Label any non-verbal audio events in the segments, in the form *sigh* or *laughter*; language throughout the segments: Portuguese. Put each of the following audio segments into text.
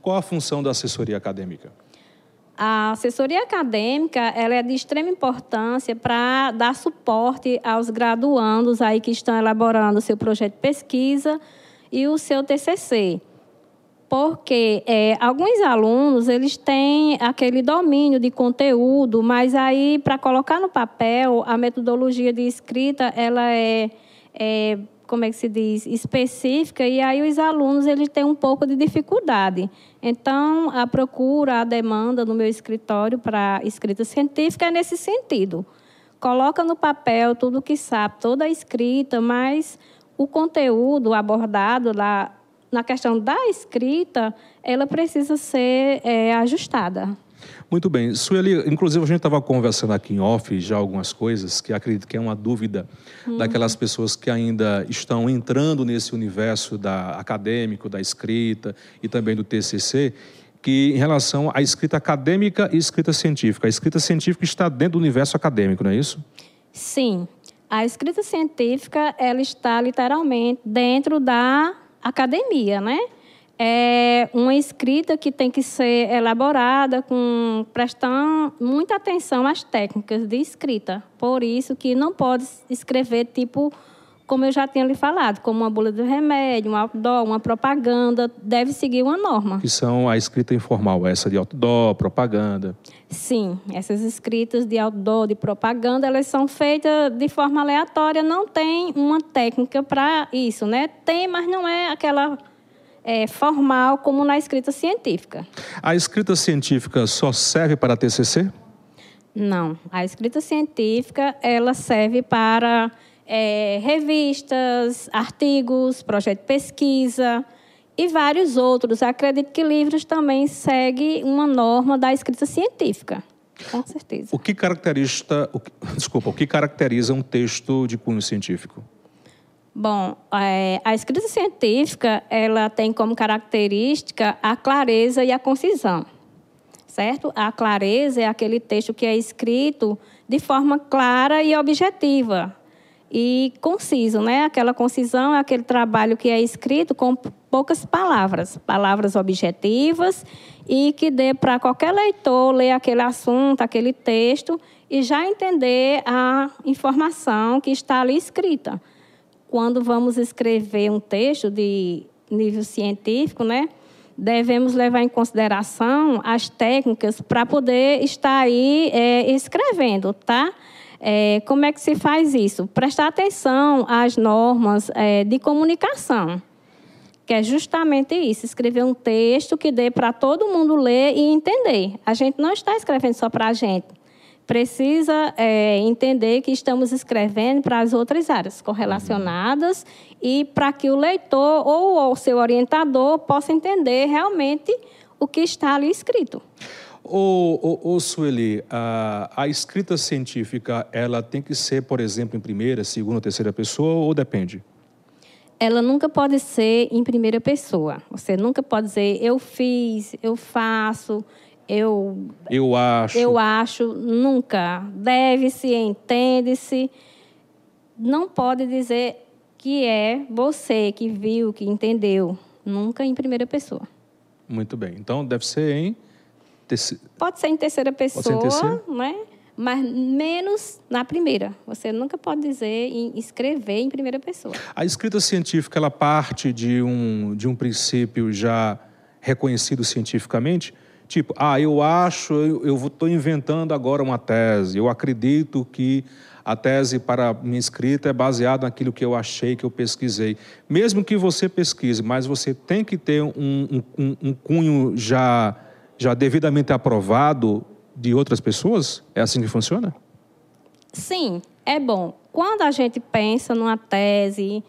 Qual a função da assessoria acadêmica? A assessoria acadêmica ela é de extrema importância para dar suporte aos graduandos aí que estão elaborando o seu projeto de pesquisa e o seu TCC. Porque é, alguns alunos eles têm aquele domínio de conteúdo, mas aí para colocar no papel a metodologia de escrita ela é, é como é que se diz, específica, e aí os alunos eles têm um pouco de dificuldade. Então, a procura, a demanda no meu escritório para escrita científica é nesse sentido. Coloca no papel tudo que sabe, toda a escrita, mas o conteúdo abordado lá na questão da escrita, ela precisa ser é, ajustada. Muito bem. Sueli, inclusive a gente estava conversando aqui em off já algumas coisas que acredito que é uma dúvida hum. daquelas pessoas que ainda estão entrando nesse universo da acadêmico, da escrita e também do TCC, que em relação à escrita acadêmica e escrita científica. A escrita científica está dentro do universo acadêmico, não é isso? Sim. A escrita científica, ela está literalmente dentro da academia, né? É uma escrita que tem que ser elaborada com prestando muita atenção às técnicas de escrita. Por isso que não pode escrever tipo como eu já tinha lhe falado, como uma bula de remédio, um outdoor, uma propaganda, deve seguir uma norma. Que são a escrita informal, essa de outdoor, propaganda. Sim, essas escritas de outdoor, de propaganda, elas são feitas de forma aleatória, não tem uma técnica para isso, né? Tem, mas não é aquela é, formal como na escrita científica. A escrita científica só serve para TCC? Não, a escrita científica ela serve para é, revistas, artigos, projeto de pesquisa e vários outros. Acredito que livros também seguem uma norma da escrita científica. Com certeza. O que caracteriza, o que, desculpa, o que caracteriza um texto de cunho científico? Bom, é, a escrita científica ela tem como característica a clareza e a concisão, certo? A clareza é aquele texto que é escrito de forma clara e objetiva e conciso, né? Aquela concisão é aquele trabalho que é escrito com poucas palavras, palavras objetivas e que dê para qualquer leitor ler aquele assunto, aquele texto e já entender a informação que está ali escrita quando vamos escrever um texto de nível científico, né, devemos levar em consideração as técnicas para poder estar aí é, escrevendo, tá? É, como é que se faz isso? Prestar atenção às normas é, de comunicação, que é justamente isso, escrever um texto que dê para todo mundo ler e entender. A gente não está escrevendo só para a gente, precisa é, entender que estamos escrevendo para as outras áreas correlacionadas uhum. e para que o leitor ou o seu orientador possa entender realmente o que está ali escrito. Ô, ô, ô Sueli, a, a, escrita científica, ela tem que ser, por exemplo, em primeira, segunda, terceira pessoa ou depende? Ela nunca pode ser em primeira pessoa. Você nunca pode dizer eu fiz, eu faço, eu eu acho. eu acho nunca. Deve-se entende-se. Não pode dizer que é você que viu que entendeu. Nunca em primeira pessoa. Muito bem. Então deve ser em pode ser em terceira pessoa em terceira? né? Mas menos na primeira. Você nunca pode dizer em escrever em primeira pessoa. A escrita científica ela parte de um de um princípio já reconhecido cientificamente Tipo, ah, eu acho, eu estou inventando agora uma tese, eu acredito que a tese para minha escrita é baseada naquilo que eu achei, que eu pesquisei. Mesmo que você pesquise, mas você tem que ter um, um, um cunho já, já devidamente aprovado de outras pessoas? É assim que funciona? Sim, é bom. Quando a gente pensa numa tese,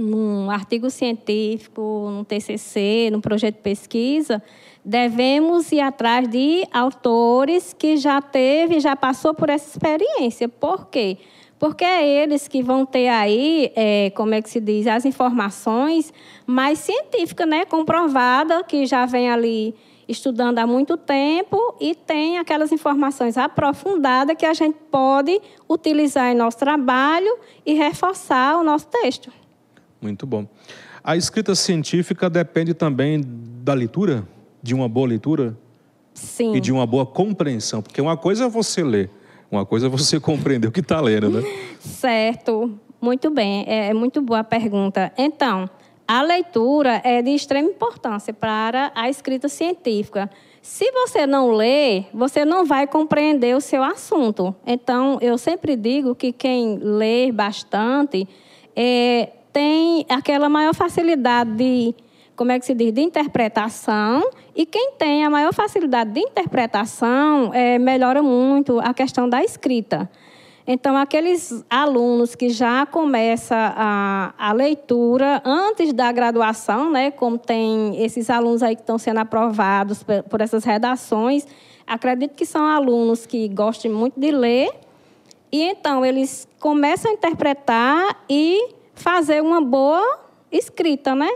num artigo científico, num TCC, num projeto de pesquisa, devemos ir atrás de autores que já teve, já passou por essa experiência. Por quê? Porque é eles que vão ter aí, é, como é que se diz, as informações mais científicas, né? Comprovada, que já vem ali estudando há muito tempo e tem aquelas informações aprofundadas que a gente pode utilizar em nosso trabalho e reforçar o nosso texto. Muito bom. A escrita científica depende também da leitura? De uma boa leitura? Sim. E de uma boa compreensão? Porque uma coisa é você ler, uma coisa é você *laughs* compreender o que está lendo, né? Certo. Muito bem. É, é muito boa a pergunta. Então, a leitura é de extrema importância para a escrita científica. Se você não lê, você não vai compreender o seu assunto. Então, eu sempre digo que quem lê bastante é, tem aquela maior facilidade de, como é que se diz, de interpretação. E quem tem a maior facilidade de interpretação é, melhora muito a questão da escrita. Então, aqueles alunos que já começam a, a, leitura antes da graduação, né, como tem esses alunos aí que estão sendo aprovados por, por essas redações, acredito que são alunos que gostam muito de ler, e então eles começam a interpretar e fazer uma boa escrita, né?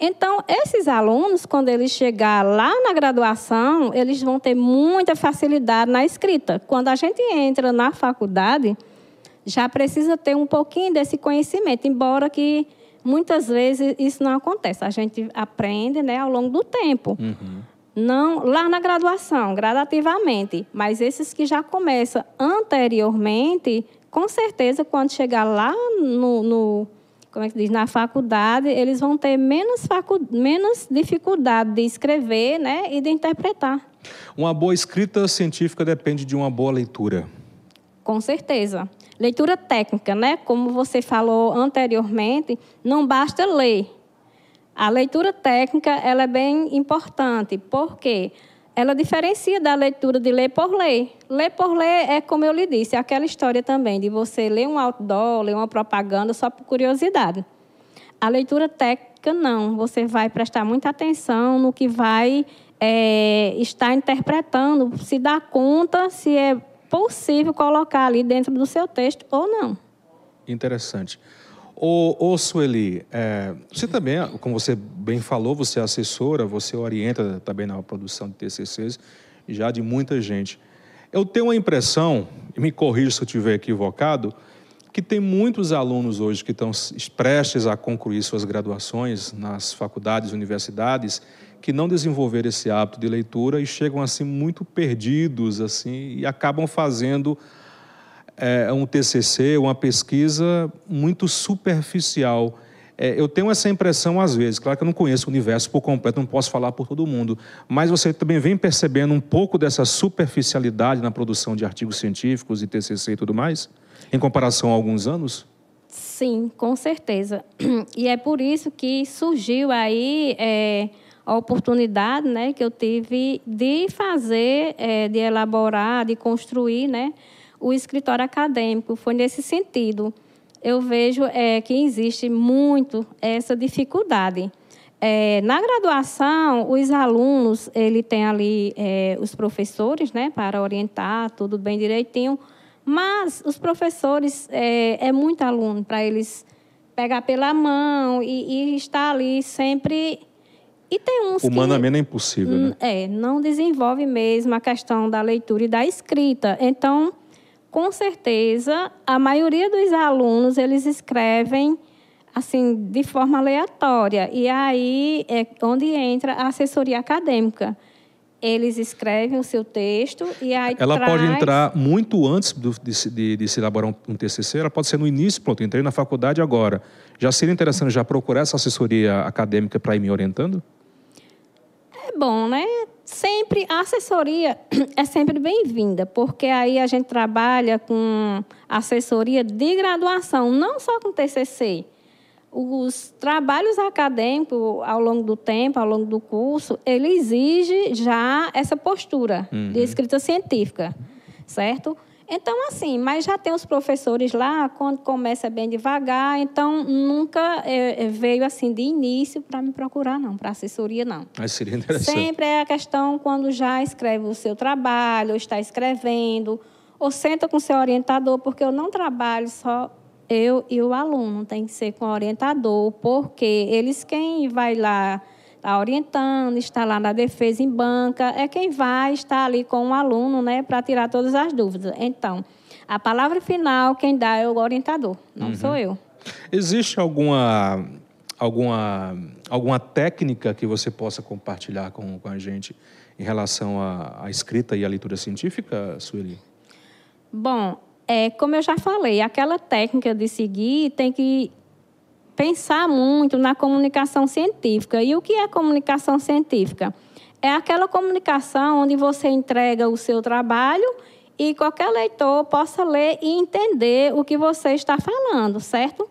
Então, esses alunos, quando eles chegar lá na graduação, eles vão ter muita facilidade na escrita. Quando a gente entra na faculdade, já precisa ter um pouquinho desse conhecimento, embora que muitas vezes isso não acontece. A gente aprende né, ao longo do tempo. Uhum. Não lá na graduação, gradativamente. Mas esses que já começam anteriormente, com certeza, quando chegar lá no, no como é que diz, na faculdade, eles vão ter menos, facu... menos dificuldade de escrever né, e de interpretar. Uma boa escrita científica depende de uma boa leitura. Com certeza. Leitura técnica, né? Como você falou anteriormente, não basta ler. A leitura técnica ela é bem importante, porque ela diferencia da leitura de ler por ler. Ler por ler é, como eu lhe disse, é aquela história também de você ler um outdoor, ler uma propaganda só por curiosidade. A leitura técnica, não. Você vai prestar muita atenção no que vai é, estar interpretando, se dar conta se é possível colocar ali dentro do seu texto ou não. Interessante. Ô, ô Sueli, é, você também, como você bem falou, você é assessora, você orienta também na produção de TCCs, já de muita gente. Eu tenho uma impressão, e me corrija se eu estiver equivocado, que tem muitos alunos hoje que estão prestes a concluir suas graduações nas faculdades, universidades, que não desenvolveram esse hábito de leitura e chegam assim muito perdidos assim e acabam fazendo é, um TCC, uma pesquisa muito superficial. É, eu tenho essa impressão às vezes, claro que eu não conheço o universo por completo, não posso falar por todo mundo, mas você também vem percebendo um pouco dessa superficialidade na produção de artigos científicos e TCC e tudo mais, em comparação a alguns anos? Sim, com certeza. E é por isso que surgiu aí é, a oportunidade né, que eu tive de fazer, é, de elaborar, de construir, né? O escritório acadêmico. Foi nesse sentido. Eu vejo é, que existe muito essa dificuldade. É, na graduação, os alunos, ele tem ali é, os professores, né, para orientar tudo bem direitinho, mas os professores é, é muito aluno para eles pegar pela mão e, e, estar ali sempre. E tem uns Humanamente que, é impossível, né? É, não desenvolve mesmo a questão da leitura e da escrita. Então, com certeza, a maioria dos alunos eles escrevem assim de forma aleatória e aí é onde entra a assessoria acadêmica. Eles escrevem o seu texto e aí ela traz... pode entrar muito antes do, de, de, de, se elaborar um, um TCC. Ela pode ser no início, pronto, entrei na faculdade agora. Já seria interessante já procurar essa assessoria acadêmica para ir me orientando? É bom, né? Sempre a assessoria *clears throat* é sempre bem-vinda, porque aí a gente trabalha com assessoria de graduação, não só com TCC. Os trabalhos acadêmicos ao longo do tempo, ao longo do curso, ele exige já essa postura uhum. de escrita científica, certo? Então, assim, mas já tem os professores lá, quando começa bem devagar, então nunca é, é veio assim de início para me procurar, não, para assessoria, não. Mas seria interessante. Sempre é a questão quando já escreve o seu trabalho, ou está escrevendo, ou senta com o seu orientador, porque eu não trabalho só eu e o aluno, tem que ser com o orientador, porque eles quem vai lá está orientando, está lá na defesa em banca, é quem vai estar ali com o aluno, né, para tirar todas as dúvidas. Então, a palavra final quem dá é o orientador, não uhum. sou eu. Existe alguma alguma alguma técnica que você possa compartilhar com, com a gente em relação à, escrita e à leitura científica, Sueli? Bom, é, como eu já falei, aquela técnica de seguir tem que pensar muito na comunicação científica. E o que é comunicação científica? É aquela comunicação onde você entrega o seu trabalho e qualquer leitor possa ler e entender o que você está falando, certo?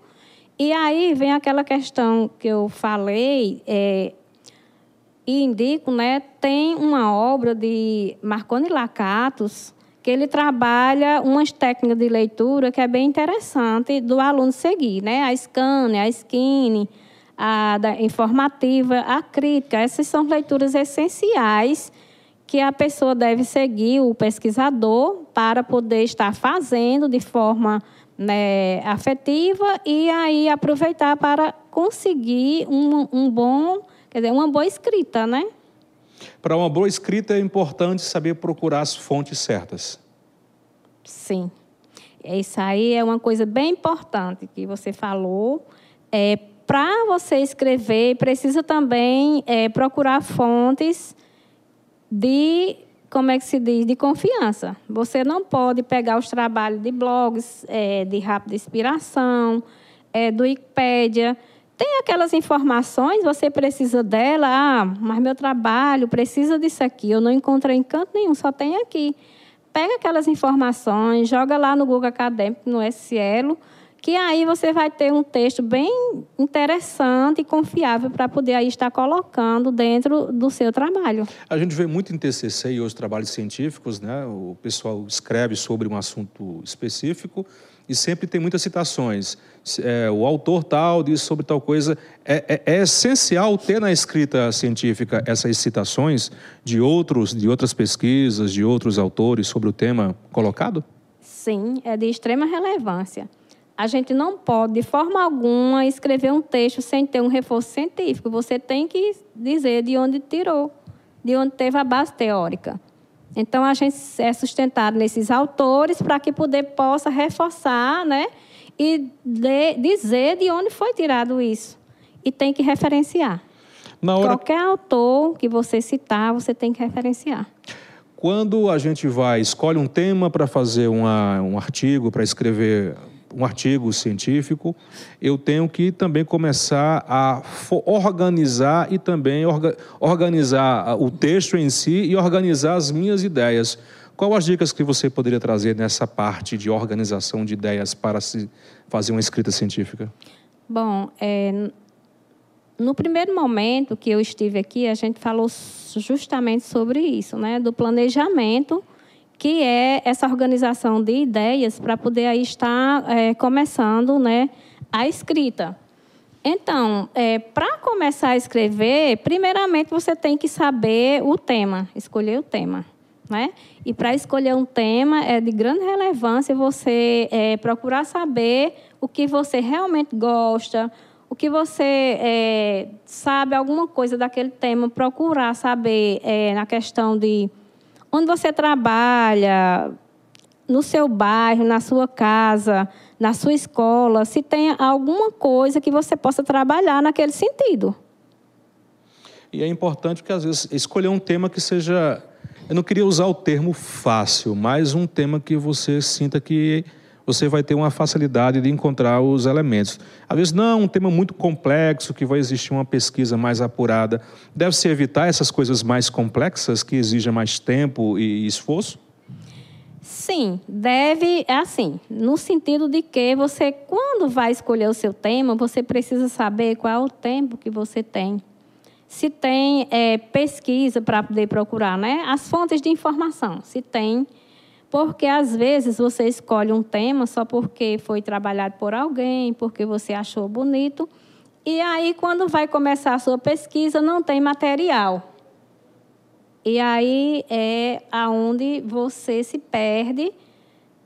E aí vem aquela questão que eu falei é, e indico, né? Tem uma obra de Marconi Lacatos que ele trabalha umas técnicas de leitura que é bem interessante do aluno seguir, né? A scanner, a skinny, a da informativa, a crítica. Essas são leituras essenciais que a pessoa deve seguir, o pesquisador, para poder estar fazendo de forma né, afetiva e aí aproveitar para conseguir um, um bom, quer dizer, uma boa escrita, né? Para uma boa escrita é importante saber procurar as fontes certas. Sim. Isso aí é uma coisa bem importante que você falou. É, Para você escrever, precisa também é, procurar fontes de como é que se diz, de confiança. Você não pode pegar os trabalhos de blogs, é, de rápida inspiração, é, do Wikipédia. Tem aquelas informações, você precisa dela, ah, mas meu trabalho precisa disso aqui, eu não encontrei em canto nenhum, só tem aqui. Pega aquelas informações, joga lá no Google Acadêmico, no SCL, que aí você vai ter um texto bem interessante e confiável para poder aí estar colocando dentro do seu trabalho. A gente vê muito em TCC e outros trabalhos científicos, né? O pessoal escreve sobre um assunto específico e sempre tem muitas citações. É, o autor tal diz sobre tal coisa. É, é, é, essencial ter na escrita científica essas citações de outros, de outras pesquisas, de outros autores sobre o tema colocado? Sim, é de extrema relevância. A gente não pode, de forma alguma, escrever um texto sem ter um reforço científico. Você tem que dizer de onde tirou, de onde teve a base teórica. Então, a gente é sustentado nesses autores para que poder possa reforçar né, e de, dizer de onde foi tirado isso. E tem que referenciar. Hora... Qualquer autor que você citar, você tem que referenciar. Quando a gente vai, escolhe um tema para fazer uma, um artigo, para escrever um artigo científico, eu tenho que também começar a organizar e também orga organizar o texto em si e organizar as minhas ideias. Qual as dicas que você poderia trazer nessa parte de organização de ideias para se fazer uma escrita científica? Bom, é, no primeiro momento que eu estive aqui, a gente falou justamente sobre isso, né, do planejamento que é essa organização de ideias para poder aí estar é, começando né, a escrita. Então, é, para começar a escrever, primeiramente você tem que saber o tema, escolher o tema. Né? E para escolher um tema é de grande relevância você é, procurar saber o que você realmente gosta, o que você é, sabe alguma coisa daquele tema, procurar saber é, na questão de onde você trabalha, no seu bairro, na sua casa, na sua escola, se tem alguma coisa que você possa trabalhar naquele sentido. E é importante que, às vezes, escolher um tema que seja. Eu não queria usar o termo fácil, mas um tema que você sinta que você vai ter uma facilidade de encontrar os elementos. Às vezes, não, um tema muito complexo, que vai existir uma pesquisa mais apurada. Deve-se evitar essas coisas mais complexas, que exigem mais tempo e esforço? Sim, deve, é assim, no sentido de que você, quando vai escolher o seu tema, você precisa saber qual é o tempo que você tem. Se tem é, pesquisa para poder procurar, né? As fontes de informação, se tem porque às vezes você escolhe um tema só porque foi trabalhado por alguém, porque você achou bonito, e aí quando vai começar a sua pesquisa não tem material. E aí é aonde você se perde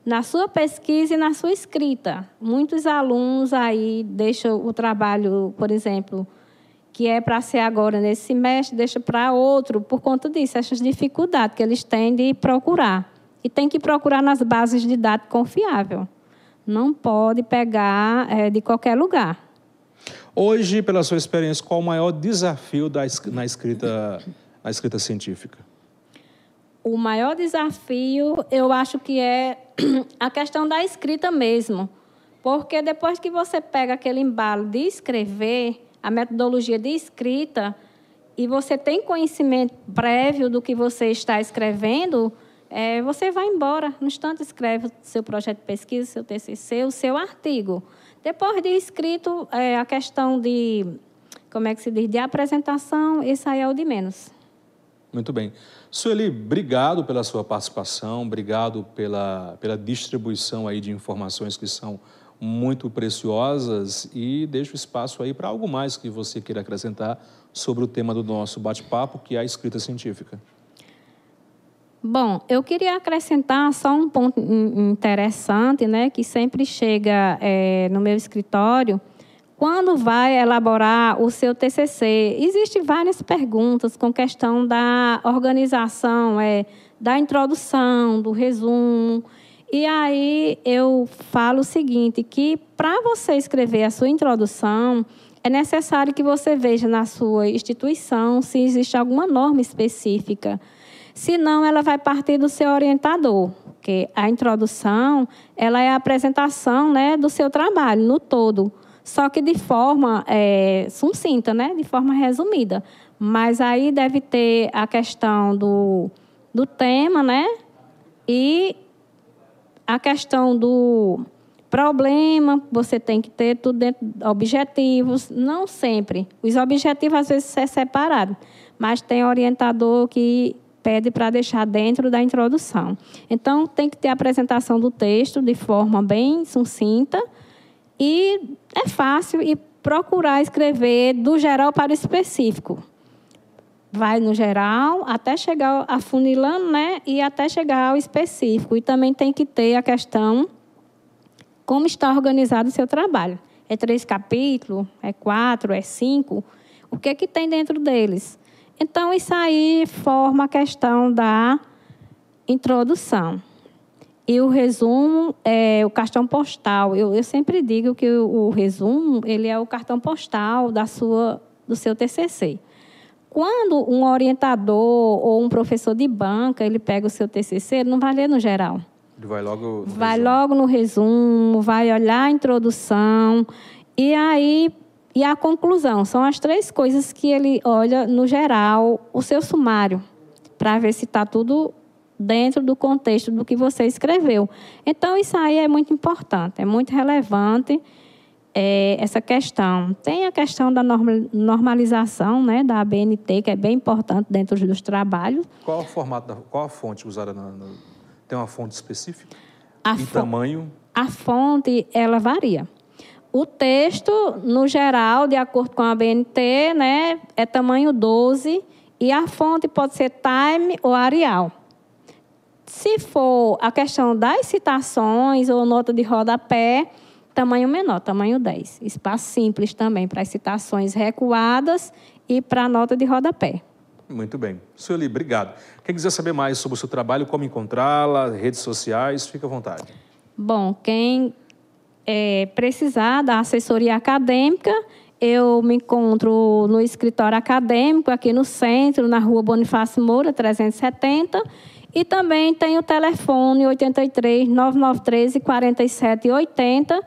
na sua pesquisa e na sua escrita. Muitos alunos aí deixam o trabalho, por exemplo, que é para ser agora nesse semestre, deixa para outro por conta disso, essas dificuldades que eles têm de procurar. E tem que procurar nas bases de dados confiável. Não pode pegar é, de qualquer lugar. Hoje, pela sua experiência, qual o maior desafio da, na, escrita, na escrita científica? O maior desafio, eu acho que é *clears throat* a questão da escrita mesmo. Porque depois que você pega aquele embalo de escrever, a metodologia de escrita, e você tem conhecimento prévio do que você está escrevendo, é, você vai embora. No instante, escreve o seu projeto de pesquisa, seu TCC, o seu artigo. Depois de escrito, é, a questão de, como é que se diz, de apresentação, isso aí é o de menos. Muito bem. Sueli, obrigado pela sua participação, obrigado pela, pela distribuição aí de informações que são muito preciosas e deixo espaço aí para algo mais que você queira acrescentar sobre o tema do nosso bate-papo, que é a escrita científica. Bom, eu queria acrescentar só um ponto interessante, né, que sempre chega é, no meu escritório, quando vai elaborar o seu TCC, existem várias perguntas com questão da organização, é, da introdução, do resumo. E aí eu falo o seguinte, que para você escrever a sua introdução, é necessário que você veja na sua instituição se existe alguma norma específica. Senão, ela vai partir do seu orientador, porque a introdução ela é a apresentação né, do seu trabalho no todo só que de forma é, sucinta, né? de forma resumida. Mas aí deve ter a questão do, do tema, né? E a questão do problema, você tem que ter tudo dentro de objetivos, não sempre. Os objetivos às vezes é separado, mas tem orientador que pede para deixar dentro da introdução. Então tem que ter a apresentação do texto de forma bem sucinta e é fácil e procurar escrever do geral para o específico. Vai no geral até chegar a funilando, né? E até chegar ao específico. E também tem que ter a questão como está organizado o seu trabalho. É três capítulos, é quatro, é cinco. O que é que tem dentro deles? Então, isso aí forma a questão da introdução. E o resumo é o cartão postal. Eu, eu sempre digo que o, o, resumo ele é o cartão postal da sua, do seu TCC. Quando um orientador ou um professor de banca ele pega o seu TCC, ele não vai ler no geral. Ele vai logo no vai resumo. logo no resumo, vai olhar a introdução e aí e a conclusão. São as três coisas que ele olha no geral, o seu sumário, para ver se está tudo dentro do contexto do que você escreveu. Então, isso aí é muito importante, é muito relevante é, essa questão. Tem a questão da normalização né, da ABNT, que é bem importante dentro dos trabalhos. Qual o formato, qual a fonte usada? Na, tem uma fonte específica? A e tamanho? A fonte, ela varia. O texto, no geral, de acordo com a ABNT, né, é tamanho 12 e a fonte pode ser Time ou Arial. Se for a questão das citações ou nota de rodapé, tamanho menor, tamanho 10. Espaço simples também para as citações recuadas e para a nota de rodapé. Muito bem. Sueli, obrigado. Quem quiser saber mais sobre o seu trabalho, como encontrá-la, redes sociais, fica à vontade. Bom, quem é, precisar da assessoria acadêmica, eu me encontro no escritório acadêmico, aqui no centro, na rua Bonifácio Moura, 370 e também tem o telefone 83 9913 4780